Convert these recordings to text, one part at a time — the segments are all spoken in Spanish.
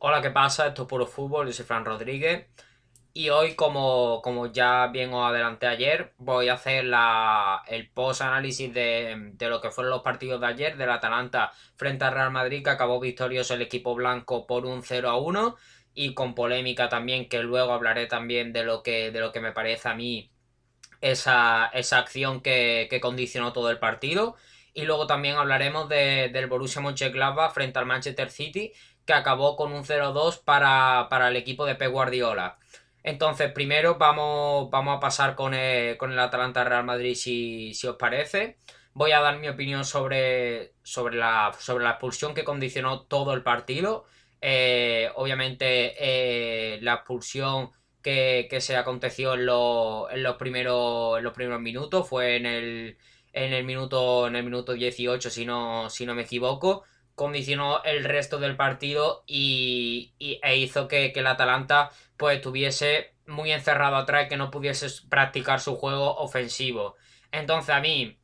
Hola, ¿qué pasa? Esto es Puro Fútbol, yo soy Fran Rodríguez. Y hoy, como, como ya bien os adelanté ayer, voy a hacer la, el post-análisis de, de, lo que fueron los partidos de ayer del Atalanta frente al Real Madrid, que acabó victorioso el equipo blanco por un 0 a 1 y con polémica también, que luego hablaré también de lo que, de lo que me parece a mí esa, esa acción que, que condicionó todo el partido. Y luego también hablaremos de, del Borussia Mönchengladbach frente al Manchester City, que acabó con un 0-2 para, para, el equipo de Pep Guardiola. Entonces, primero vamos, vamos a pasar con el, con el Atalanta Real Madrid, si, si, os parece. Voy a dar mi opinión sobre, sobre, la, sobre la expulsión que condicionó todo el partido. Eh, obviamente, eh, la expulsión que, que se aconteció en, lo, en, los primeros, los primeros minutos fue en el, en el minuto, en el minuto 18, si no, si no me equivoco condicionó el resto del partido y, e hizo que, el Atalanta pues estuviese muy encerrado atrás y que no pudiese practicar su juego ofensivo. Entonces a mí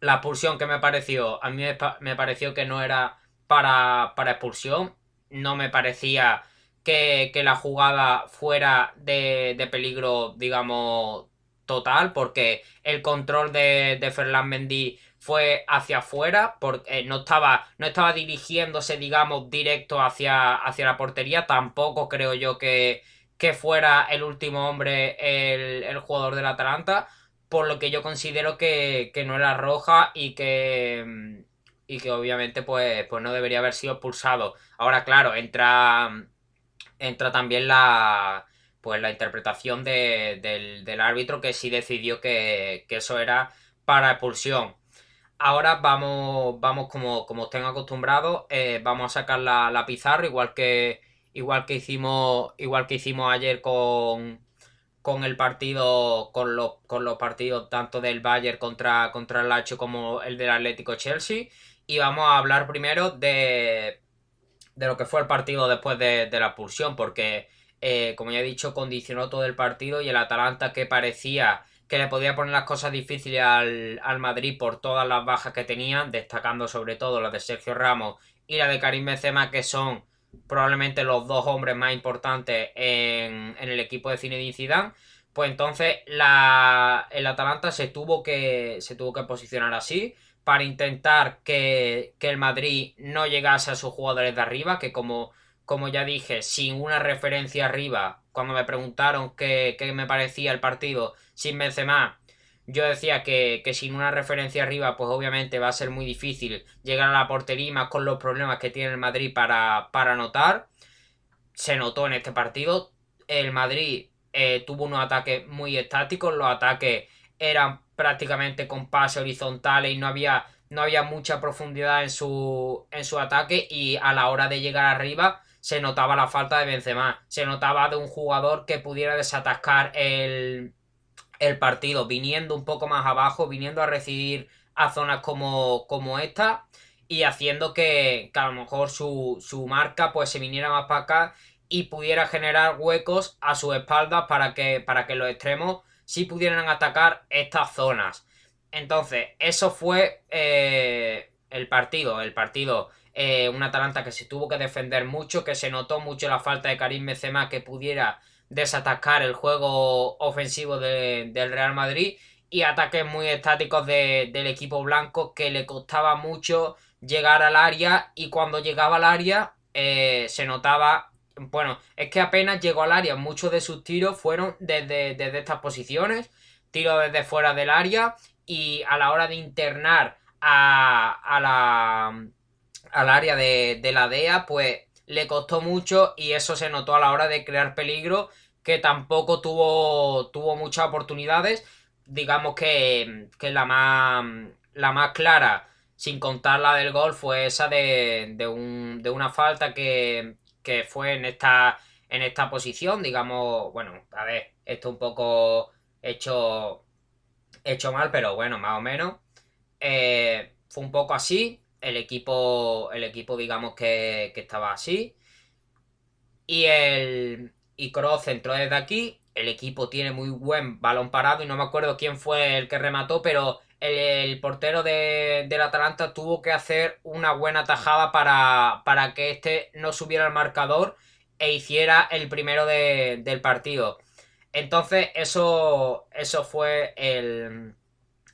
la expulsión que me pareció, a mí me, pareció que no era para, para expulsión, no me parecía que, que la jugada fuera de, de, peligro, digamos, total, porque el control de, de Ferland Mendy fue hacia afuera, porque no estaba, no estaba dirigiéndose, digamos, directo hacia, hacia la portería. Tampoco creo yo que, que fuera el último hombre el, jugador del Atalanta, por lo que yo considero que, que no era roja y que, y que obviamente pues, pues no debería haber sido expulsado. Ahora, claro, entra, entra también la, pues la interpretación de, del, del, árbitro que sí decidió que, que eso era para expulsión ahora vamos, vamos como, como estén acostumbrados, eh, vamos a sacar la, la, pizarra, igual que, igual que hicimos, igual que hicimos ayer con, con el partido, con los, con los partidos tanto del Bayern contra, contra el Lacho como el del Atlético Chelsea. Y vamos a hablar primero de, de lo que fue el partido después de, de la pulsión, porque eh, como ya he dicho, condicionó todo el partido y el Atalanta que parecía que le podía poner las cosas difíciles al, al, Madrid por todas las bajas que tenían, destacando sobre todo las de Sergio Ramos y la de Karim Benzema, que son probablemente los dos hombres más importantes en, en el equipo de Zinedine Zidane. Pues entonces la, el Atalanta se tuvo, que, se tuvo que posicionar así para intentar que, que el Madrid no llegase a sus jugadores de arriba, que como como ya dije, sin una referencia arriba, cuando me preguntaron qué, qué me parecía el partido sin Benzema, yo decía que, que, sin una referencia arriba, pues obviamente va a ser muy difícil llegar a la portería más con los problemas que tiene el Madrid para, para anotar. Se notó en este partido. El Madrid eh, tuvo unos ataques muy estáticos, los ataques eran prácticamente con pases horizontales y no había, no había mucha profundidad en su, en su ataque y a la hora de llegar arriba se notaba la falta de Benzema, se notaba de un jugador que pudiera desatascar el, el partido, viniendo un poco más abajo, viniendo a recibir a zonas como, como esta y haciendo que, a lo mejor su, su, marca pues se viniera más para acá y pudiera generar huecos a su espalda para que, para que los extremos sí pudieran atacar estas zonas. Entonces, eso fue eh, el partido. El partido eh, un Atalanta que se tuvo que defender mucho, que se notó mucho la falta de Karim Benzema que pudiera desatacar el juego ofensivo de, del Real Madrid y ataques muy estáticos de, del equipo blanco que le costaba mucho llegar al área y cuando llegaba al área eh, se notaba bueno, es que apenas llegó al área, muchos de sus tiros fueron desde, desde estas posiciones, tiros desde fuera del área y a la hora de internar a, a la al área de, de, la DEA, pues le costó mucho y eso se notó a la hora de crear peligro, que tampoco tuvo, tuvo muchas oportunidades. Digamos que, que la, más, la más clara, sin contar la del gol, fue esa de, de, un, de una falta que, que fue en esta, en esta posición. Digamos, bueno, a ver, esto un poco hecho, hecho mal, pero bueno, más o menos. Eh, fue un poco así el equipo, el equipo digamos que, estaba así. Y el y Cross entró desde aquí. El equipo tiene muy buen balón parado y no me acuerdo quién fue el que remató, pero el, portero de, del Atalanta tuvo que hacer una buena tajada para, para que este no subiera al marcador e hiciera el primero del partido. Entonces, eso, eso fue el,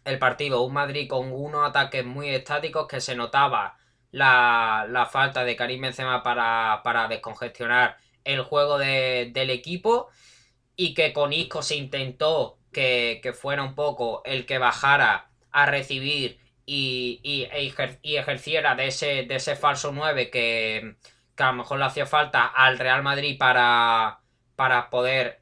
el, partido. Un Madrid con unos ataques muy estáticos que se notaba la, la falta de Karim Benzema para, para descongestionar el juego del equipo y que con Isco se intentó que, que, fuera un poco el que bajara a recibir y, y, e y ejerciera de ese, de ese falso 9 que, que a lo mejor le hacía falta al Real Madrid para, para poder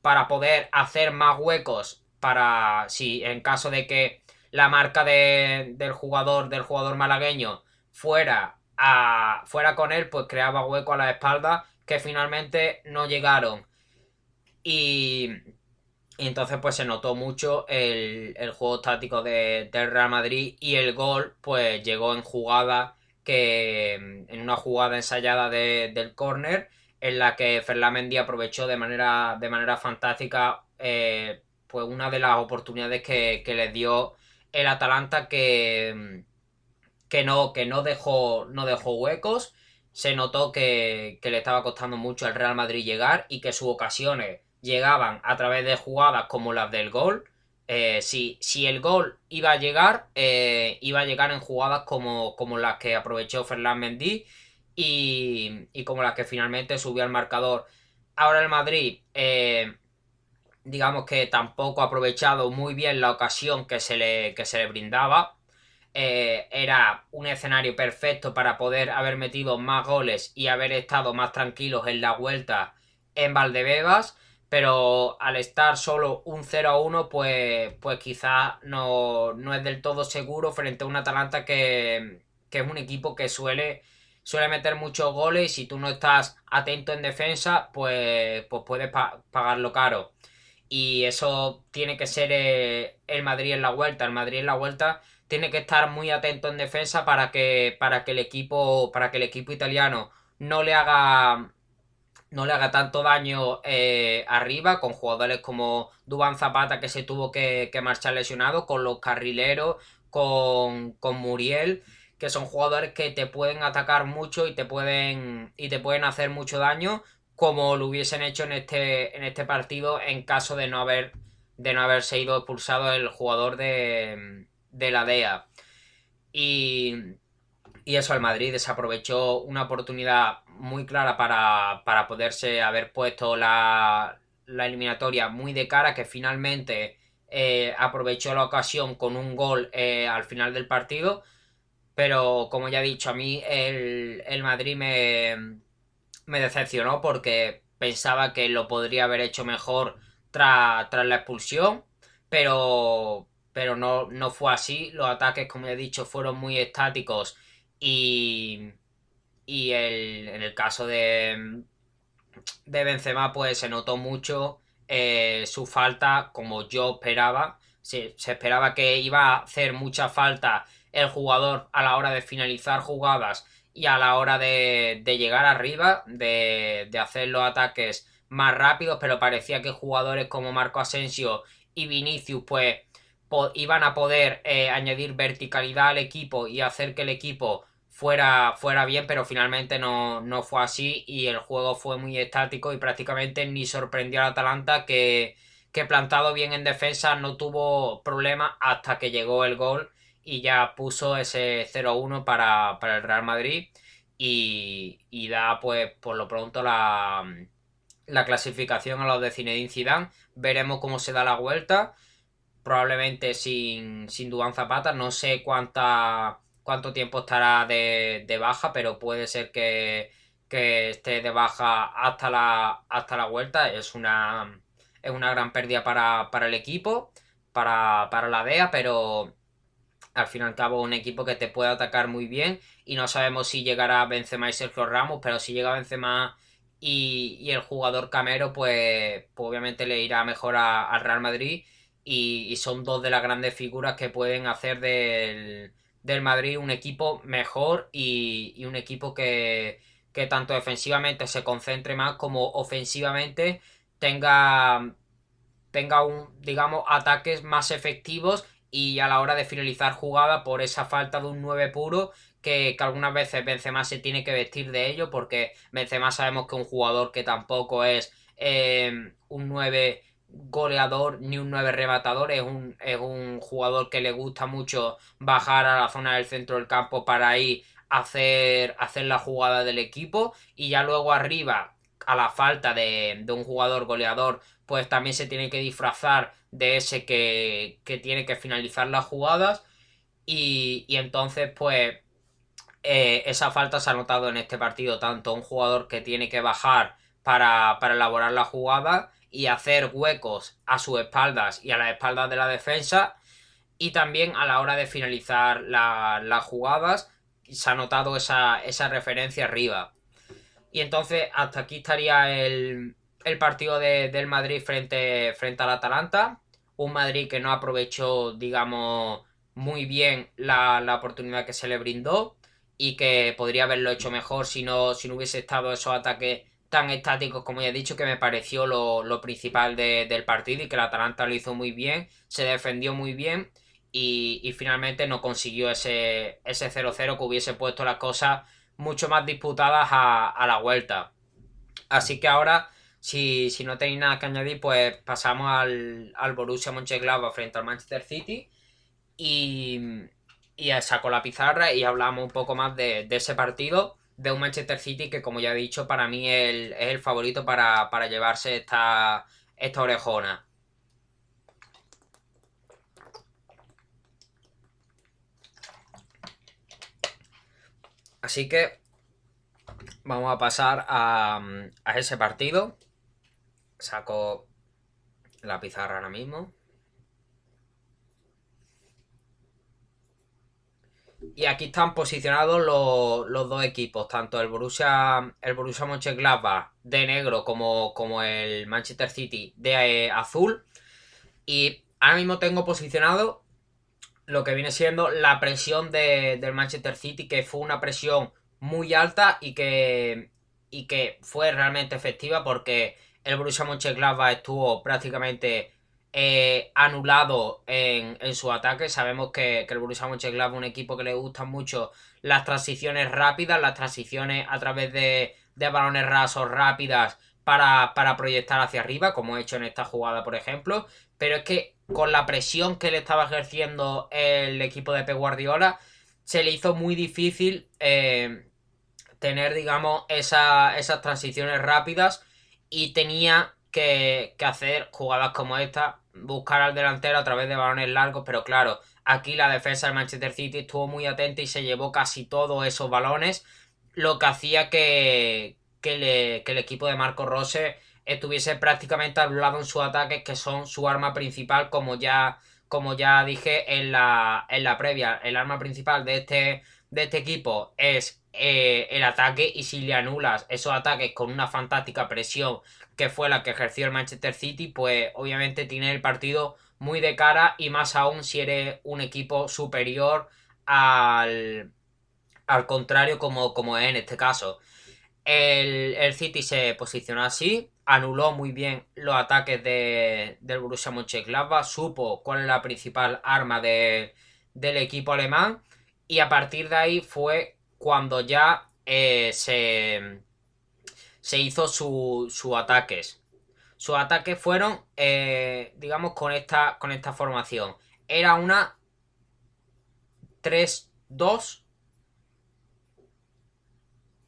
para poder hacer más huecos para si en caso de que la marca de, del jugador del jugador malagueño fuera a fuera con él pues creaba hueco a la espalda que finalmente no llegaron. Y, entonces pues se notó mucho el, juego táctico de, del Real Madrid y el gol pues llegó en jugada que en una jugada ensayada del córner en la que Ferland Mendy aprovechó de manera, de manera fantástica eh, pues una de las oportunidades que, que les dio el Atalanta que, que, no, que no, dejó, no dejó huecos. Se notó que, que le estaba costando mucho al Real Madrid llegar y que sus ocasiones llegaban a través de jugadas como las del gol eh, si, el gol iba a llegar, eh, iba a llegar en jugadas como, como las que aprovechó Ferland Mendy y, y, como las que finalmente subió al marcador. Ahora el Madrid, eh, digamos que tampoco ha aprovechado muy bien la ocasión que se le, que se le brindaba. era un escenario perfecto para poder haber metido más goles y haber estado más tranquilos en la vuelta en Valdebebas pero al estar solo un 0 a 1, pues, pues quizás no, es del todo seguro frente a un Atalanta que, es un equipo que suele, suele meter muchos goles y si tú no estás atento en defensa, pues, pues puedes pagarlo caro. Y eso tiene que ser eh, el Madrid en la vuelta. El Madrid en la vuelta tiene que estar muy atento en defensa para que, para que el equipo, para que el equipo italiano no le haga no le haga tanto daño eh, arriba, con jugadores como Duban Zapata que se tuvo que, marchar lesionado, con los carrileros, con, con, Muriel, que son jugadores que te pueden atacar mucho y te pueden, y te pueden hacer mucho daño, como lo hubiesen hecho en este, en este partido en caso de no haber de no haberse ido expulsado el jugador de, de la DEA. Y, y eso, el Madrid desaprovechó una oportunidad muy clara para, para poderse haber puesto la, la, eliminatoria muy de cara, que finalmente eh, aprovechó la ocasión con un gol eh, al final del partido. Pero como ya he dicho, a mí el, el Madrid me, me decepcionó porque pensaba que lo podría haber hecho mejor tras, la expulsión, pero, pero no, no fue así. Los ataques, como he dicho, fueron muy estáticos y, y el, en el caso de, de Benzema, pues se notó mucho eh, su falta, como yo esperaba. Se, esperaba que iba a hacer mucha falta el jugador a la hora de finalizar jugadas y a la hora de, llegar arriba, de, de, hacer los ataques más rápidos, pero parecía que jugadores como Marco Asensio y Vinicius, pues iban a poder eh, añadir verticalidad al equipo y hacer que el equipo fuera, fuera bien, pero finalmente no, no, fue así y el juego fue muy estático y prácticamente ni sorprendió al Atalanta que, que plantado bien en defensa no tuvo problema hasta que llegó el gol y ya puso ese 0-1 para, para, el Real Madrid y, y, da pues por lo pronto la, la clasificación a los de Zinedine Zidane. Veremos cómo se da la vuelta. Probablemente sin, sin Dubán Zapata. No sé cuánta cuánto tiempo estará de, baja, pero puede ser que, esté de baja hasta la, hasta la vuelta. Es una, es una gran pérdida para, el equipo, para, la DEA, pero al fin y al cabo un equipo que te puede atacar muy bien y no sabemos si llegará Benzema y Sergio Ramos, pero si llega Benzema y, y el jugador Camero, pues, pues, obviamente le irá mejor al Real Madrid y, y, son dos de las grandes figuras que pueden hacer del, del Madrid un equipo mejor y, un equipo que, tanto defensivamente se concentre más como ofensivamente tenga, tenga un, digamos, ataques más efectivos y a la hora de finalizar jugada por esa falta de un 9 puro que, algunas veces Benzema se tiene que vestir de ello porque Benzema sabemos que un jugador que tampoco es eh, un 9 goleador ni un 9 rematador, es un, es un jugador que le gusta mucho bajar a la zona del centro del campo para ahí hacer, hacer la jugada del equipo y ya luego arriba a la falta de, un jugador goleador pues también se tiene que disfrazar de ese que, tiene que finalizar las jugadas y, entonces pues eh, esa falta se ha notado en este partido tanto un jugador que tiene que bajar para, elaborar la jugada y hacer huecos a sus espaldas y a las espaldas de la defensa y también a la hora de finalizar las jugadas se ha notado esa referencia arriba. Y entonces hasta aquí estaría el, el partido de, del Madrid frente, frente al Atalanta. Un Madrid que no aprovechó, digamos, muy bien la, la, oportunidad que se le brindó y que podría haberlo hecho mejor si no, si no hubiese estado esos ataques tan estáticos como ya he dicho que me pareció lo, lo principal de, del partido y que el Atalanta lo hizo muy bien, se defendió muy bien y, y finalmente no consiguió ese 0-0 que hubiese puesto las cosas mucho más disputadas a, la vuelta. Así que ahora si, si, no tenéis nada que añadir, pues pasamos al, al Borussia Mönchengladbach frente al Manchester City y, y saco la pizarra y hablamos un poco más de, ese partido de un Manchester City que, como ya he dicho, para mí es el, favorito para, para, llevarse esta, esta orejona. Así que vamos a pasar a, ese partido saco la pizarra ahora mismo. Y aquí están posicionados los, dos equipos, tanto el Borussia, el Borussia de negro como, como el Manchester City de eh, azul. Y ahora mismo tengo posicionado lo que viene siendo la presión de, del Manchester City, que fue una presión muy alta y que, y que fue realmente efectiva porque el Borussia Mönchengladbach estuvo prácticamente eh, anulado en, su ataque. Sabemos que, el Borussia Mönchengladbach es un equipo que le gustan mucho las transiciones rápidas, las transiciones a través de, balones rasos rápidas para, para, proyectar hacia arriba, como he hecho en esta jugada, por ejemplo. Pero es que con la presión que le estaba ejerciendo el equipo de Pep Guardiola, se le hizo muy difícil eh, tener, digamos, esas transiciones rápidas y tenía que, hacer jugadas como esta, buscar al delantero a través de balones largos, pero claro, aquí la defensa del Manchester City estuvo muy atenta y se llevó casi todos esos balones, lo que hacía que, que, el equipo de Marco Rose estuviese prácticamente lado en sus ataques, que son su arma principal, como ya, como ya dije en la, en la previa. El arma principal de este, de este equipo es eh, el ataque y si le anulas esos ataques con una fantástica presión que fue la que ejerció el Manchester City, pues obviamente tiene el partido muy de cara y más aún si eres un equipo superior al, al contrario como, como es en este caso. El, el, City se posicionó así, anuló muy bien los ataques de, del Borussia Mönchengladbach, supo cuál es la principal arma de, del equipo alemán y a partir de ahí fue cuando ya eh, se, se hizo sus su ataques. Sus ataques fueron, eh, digamos, con esta, con esta formación. Era una 3-2.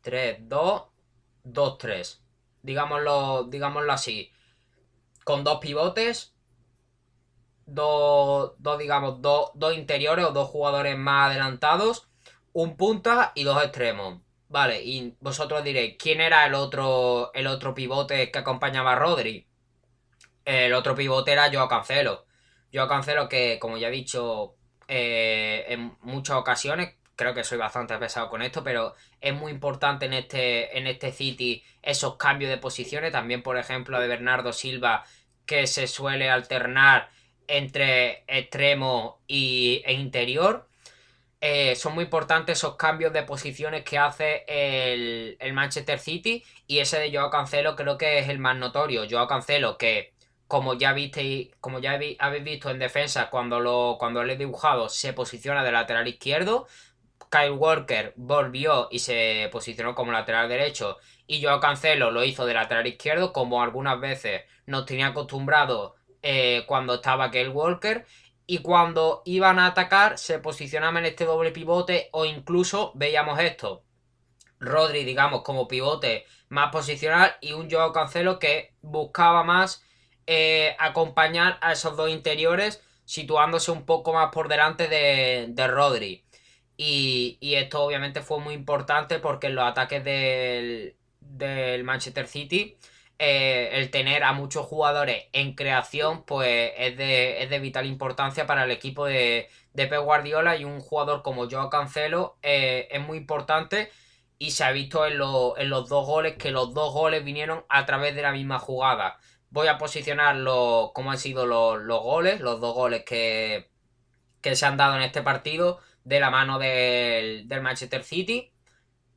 3-2. 2-3. Digámoslo, digámoslo así. Con dos pivotes. Dos, dos digamos, dos, dos interiores o dos jugadores más adelantados un punta y dos extremos. Vale, y vosotros diréis, ¿quién era el otro, el otro pivote que acompañaba a Rodri? El otro pivote era Joao Cancelo. Joao Cancelo que, como ya he dicho eh, en muchas ocasiones, creo que soy bastante pesado con esto, pero es muy importante en este, en este City esos cambios de posiciones. También, por ejemplo, de Bernardo Silva, que se suele alternar entre extremo y, e interior. Eh, son muy importantes esos cambios de posiciones que hace el, Manchester City y ese de Joao Cancelo creo que es el más notorio. Joao Cancelo que como ya visteis, como ya habéis visto en defensa, cuando lo, cuando he dibujado, se posiciona de lateral izquierdo. Kyle Walker volvió y se posicionó como lateral derecho. Y Joao Cancelo lo hizo de lateral izquierdo, como algunas veces nos tenía acostumbrado eh, cuando estaba Kyle Walker. Y cuando iban a atacar, se posicionaban en este doble pivote o incluso veíamos esto. Rodri, digamos, como pivote más posicional y un Joao Cancelo que buscaba más eh, acompañar a esos dos interiores situándose un poco más por delante de, Rodri. Y, esto obviamente fue muy importante porque en los ataques del, Manchester City, eh, el tener a muchos jugadores en creación, pues es de, vital importancia para el equipo de, de Pep Guardiola y un jugador como Joao Cancelo eh, es muy importante y se ha visto en, en los dos goles que los dos goles vinieron a través de la misma jugada. Voy a posicionar cómo han sido los, goles, los dos goles que, se han dado en este partido de la mano del, Manchester City.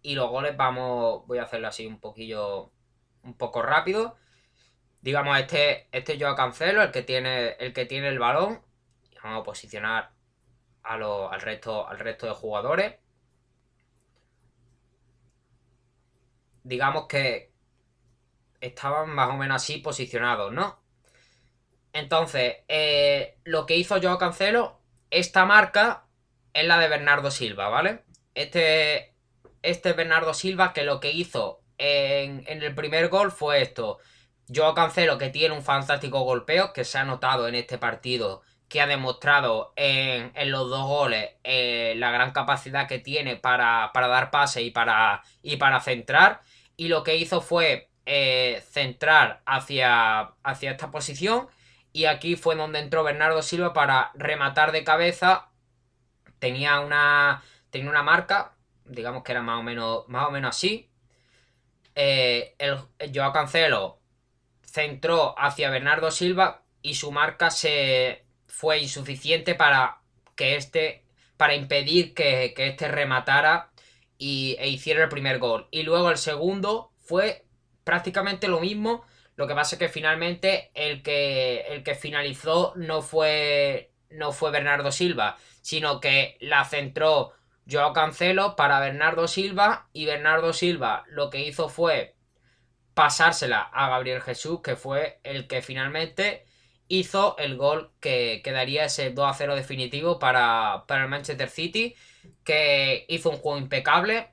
Y los goles vamos, voy a hacerlo así un poquillo, un poco rápido. Digamos, este, este yo Cancelo, el que tiene el, que tiene el balón. vamos a posicionar a al, resto, al resto de jugadores. Digamos que, estaban más o menos así posicionados, ¿no? Entonces, eh, lo que hizo yo Cancelo, esta marca es la de Bernardo Silva, ¿vale? Este, este Bernardo Silva que lo que hizo en, el primer gol fue esto. Yo Cancelo que tiene un fantástico golpeo que se ha notado en este partido que ha demostrado en, los dos goles eh, la gran capacidad que tiene para, dar pase y para, y para centrar. Y lo que hizo fue eh, centrar hacia, hacia esta posición. Y aquí fue donde entró Bernardo Silva para rematar de cabeza. Tenía una, tenía una marca, digamos que era más o menos, más o menos así. Eh, el, Joao Cancelo centró hacia Bernardo Silva y su marca se fue insuficiente para que este para impedir que, que este rematara y, e hiciera el primer gol. Y luego el segundo fue prácticamente lo mismo. Lo que pasa es que finalmente el que, el que finalizó no fue, no fue Bernardo Silva, sino que la centró Joao Cancelo para Bernardo Silva y Bernardo Silva lo que hizo fue pasársela a Gabriel Jesús, que fue el que finalmente hizo el gol que, quedaría ese 2 a 0 definitivo para, para el Manchester City, que hizo un juego impecable.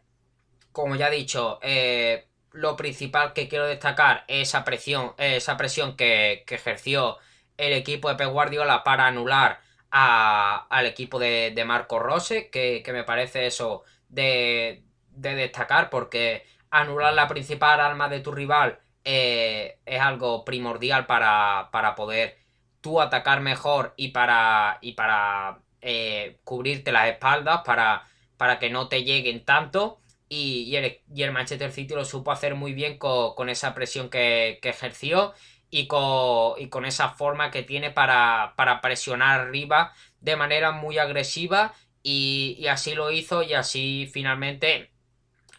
Como ya he dicho, eh, lo principal que quiero destacar es esa presión, esa presión que, ejerció el equipo de Pep Guardiola para anular al equipo de, Marco Rose, que, me parece eso de, destacar, porque anular la principal arma de tu rival eh, es algo primordial para, poder tú atacar mejor y para, y para eh, cubrirte las espaldas, para, para que no te lleguen tanto. Y, el, Manchester City lo supo hacer muy bien con, esa presión que, ejerció y con, esa forma que tiene para, presionar arriba de manera muy agresiva y, así lo hizo y así finalmente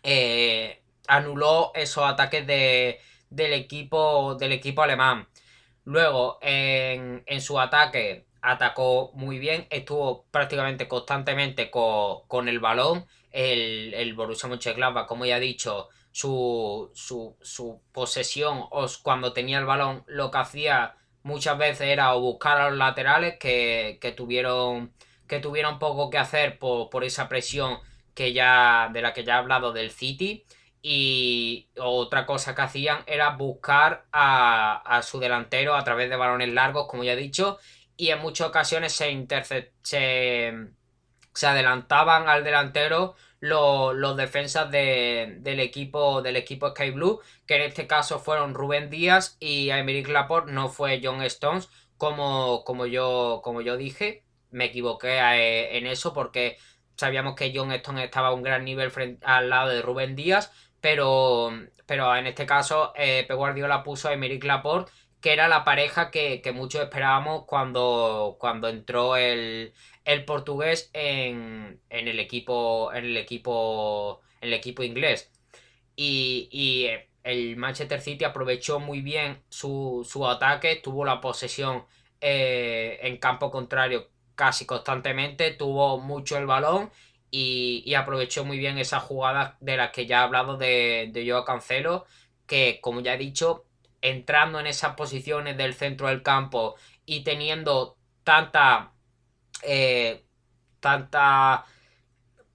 eh, anuló esos ataques del, equipo, del equipo alemán. Luego en, su ataque atacó muy bien, estuvo prácticamente constantemente con el balón el, el Borussia Mönchengladbach, como ya he dicho, su, su, posesión o cuando tenía el balón lo que hacía muchas veces era buscar a los laterales que, tuvieron que tuvieron poco que hacer por, esa presión que ya de la que ya he hablado del City. Y otra cosa que hacían era buscar a, su delantero a través de balones largos como ya he dicho y en muchas ocasiones se, se se adelantaban al delantero los, defensas del equipo del equipo Sky Blue, que en este caso fueron Rubén Díaz y Aymeric Laporte, no fue John Stones, como, como, yo, como yo dije. Me equivoqué eh, en eso porque sabíamos que John Stones estaba a un gran nivel frente, al lado de Rubén Díaz, pero, pero en este caso eh, P. Guardiola puso a Aymeric Laporte que era la pareja que, muchos esperábamos cuando, cuando entró el, el portugués en, el equipo en el equipo en el equipo inglés. Y, el Manchester City aprovechó muy bien su, su ataque, tuvo la posesión eh, en campo contrario casi constantemente, tuvo mucho el balón y, aprovechó muy bien esa jugada de las que ya he hablado de, de Joao Cancelo, que como ya he dicho, entrando en esas posiciones del centro del campo y teniendo tanta eh, tanta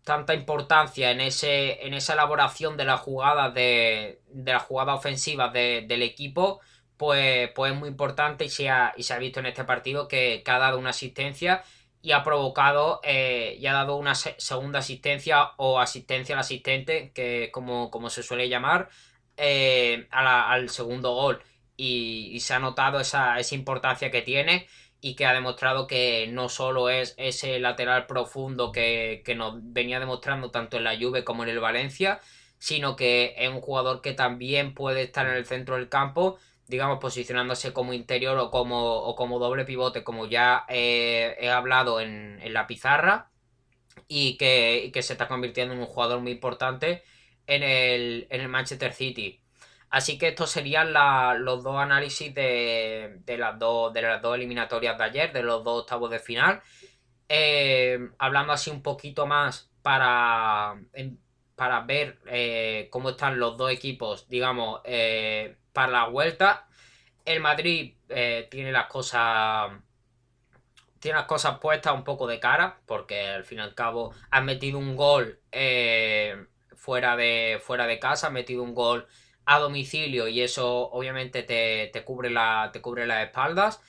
tanta importancia en ese en esa elaboración de las jugadas de, de las jugadas ofensivas del equipo pues, pues es muy importante y se ha, y se ha visto en este partido que, ha dado una asistencia y ha provocado eh, y ha dado una segunda asistencia o asistencia al asistente que como, como se suele llamar eh, al segundo gol. Y, se ha notado esa, esa importancia que tiene y que ha demostrado que no solo es ese lateral profundo que, nos venía demostrando tanto en la Juve como en el Valencia, sino que es un jugador que también puede estar en el centro del campo, digamos, posicionándose como interior o como, o como doble pivote, como ya he hablado en, la pizarra, y que, que, se está convirtiendo en un jugador muy importante en el, en el Manchester City. Así que estos serían los dos análisis de, las dos, de las dos eliminatorias de ayer, de los dos octavos de final. Eh, hablando así un poquito más para, para ver eh, cómo están los dos equipos, digamos, eh, para la vuelta. El Madrid tiene las cosas. Tiene las cosas puestas un poco de cara, porque al fin y al cabo han metido un gol fuera, de, fuera de casa, han metido un gol a domicilio y eso obviamente te, cubre, la, te cubre las espaldas,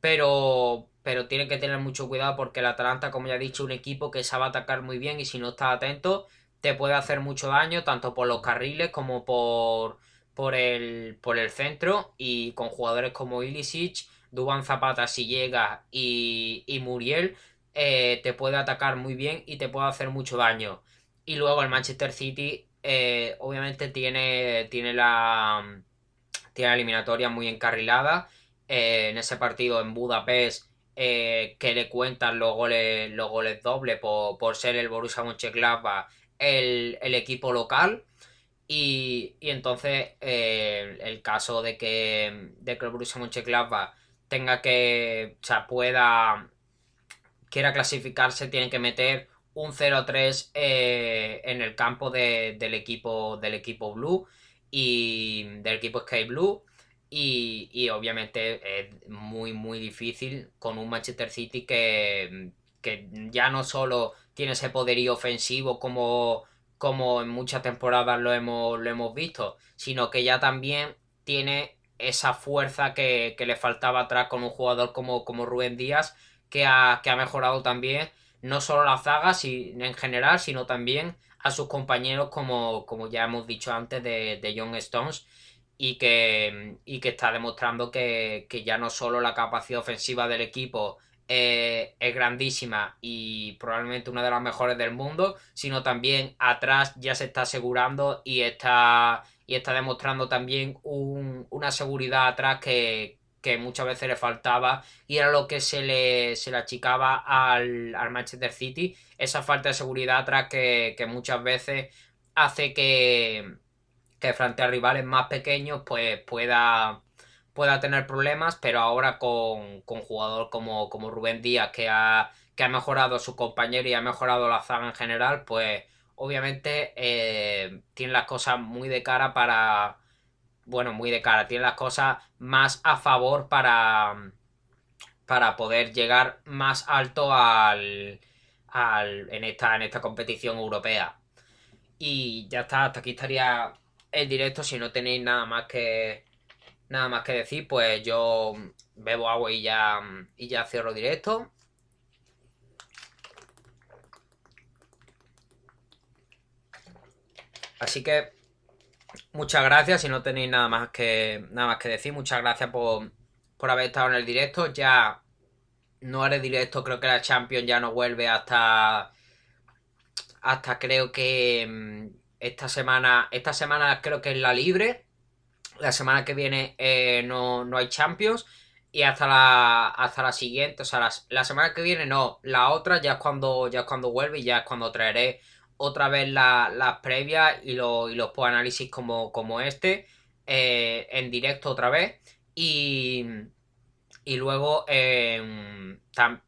pero, pero que tener mucho cuidado porque el Atalanta, como ya he dicho, es un equipo que sabe atacar muy bien y si no estás atento te puede hacer mucho daño tanto por los carriles como por, por, el, por el centro y con jugadores como Ilicic, Duban Zapata si llega y, y Muriel eh, te puede atacar muy bien y te puede hacer mucho daño. Y luego el Manchester City eh, obviamente tiene, tiene, la, tiene la eliminatoria muy encarrilada. Eh, en ese partido en Budapest, eh, que le cuentan los goles, los goles dobles por, ser el Borussia Mönchengladbach el, el equipo local. Y, entonces el caso de que, de que el Borussia Mönchengladbach tenga que, o sea, pueda, quiera clasificarse, tiene que meter un 0-3 eh, en el campo del, equipo, del equipo Blue y del equipo Sky Blue. Y, obviamente es muy muy difícil con un Manchester City que, que ya no solo tiene ese poderío ofensivo como, como en muchas temporadas lo hemos, lo hemos visto, sino que ya también tiene esa fuerza que, le faltaba atrás con un jugador como, como Rubén Díaz, que ha, que ha mejorado también no solo la zaga en general, sino también a sus compañeros, como, como ya hemos dicho antes, de, de John Stones, y que, y que está demostrando que, ya no solo la capacidad ofensiva del equipo es grandísima y probablemente una de las mejores del mundo, sino también atrás ya se está asegurando y está, y está demostrando también una seguridad atrás que, que muchas veces le faltaba y era lo que se le, se achicaba al, al Manchester City, esa falta de seguridad atrás que, muchas veces hace que, que frente a rivales más pequeños pues pueda, pueda tener problemas, pero ahora con, con jugador como, como Rubén Díaz que ha, que ha mejorado su compañero y ha mejorado la zaga en general, pues obviamente eh, tiene las cosas muy de cara para bueno, muy de cara, tiene las cosas más a favor para, para poder llegar más alto al, al, en, esta, en esta competición europea. Y ya está, hasta aquí estaría el directo. Si no tenéis nada más que nada más que decir, pues yo bebo agua y ya, y ya cierro directo. Así que muchas gracias. Si no tenéis nada más que, nada más que decir, muchas gracias por, haber estado en el directo. Ya no haré directo, creo que la Champions ya no vuelve hasta. Hasta creo que mm, esta semana. Esta semana creo que es la libre. La semana que viene eh, no, hay Champions. Y hasta la, hasta la siguiente, o sea, la, la, semana que viene no, la otra ya es cuando, ya es cuando vuelve y ya es cuando traeré otra vez las previas y, y los análisis como, como este. eh, en directo otra vez. Y, y luego em,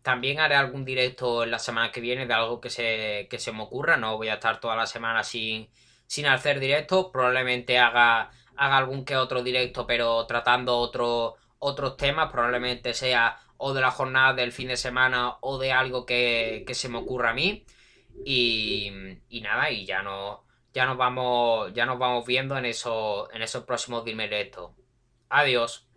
también haré algún directo en la semana que viene de algo que se, que se me ocurra. No voy a estar toda la semana sin, sin hacer directo. Probablemente haga, haga algún que otro directo, pero tratando otro, otros temas. Probablemente sea o de la jornada del fin de semana o de algo que, que se me ocurra a mí. Y, y nada, y ya no ya nos vamos, ya nos vamos viendo en, eso, en esos próximos directos. Adiós.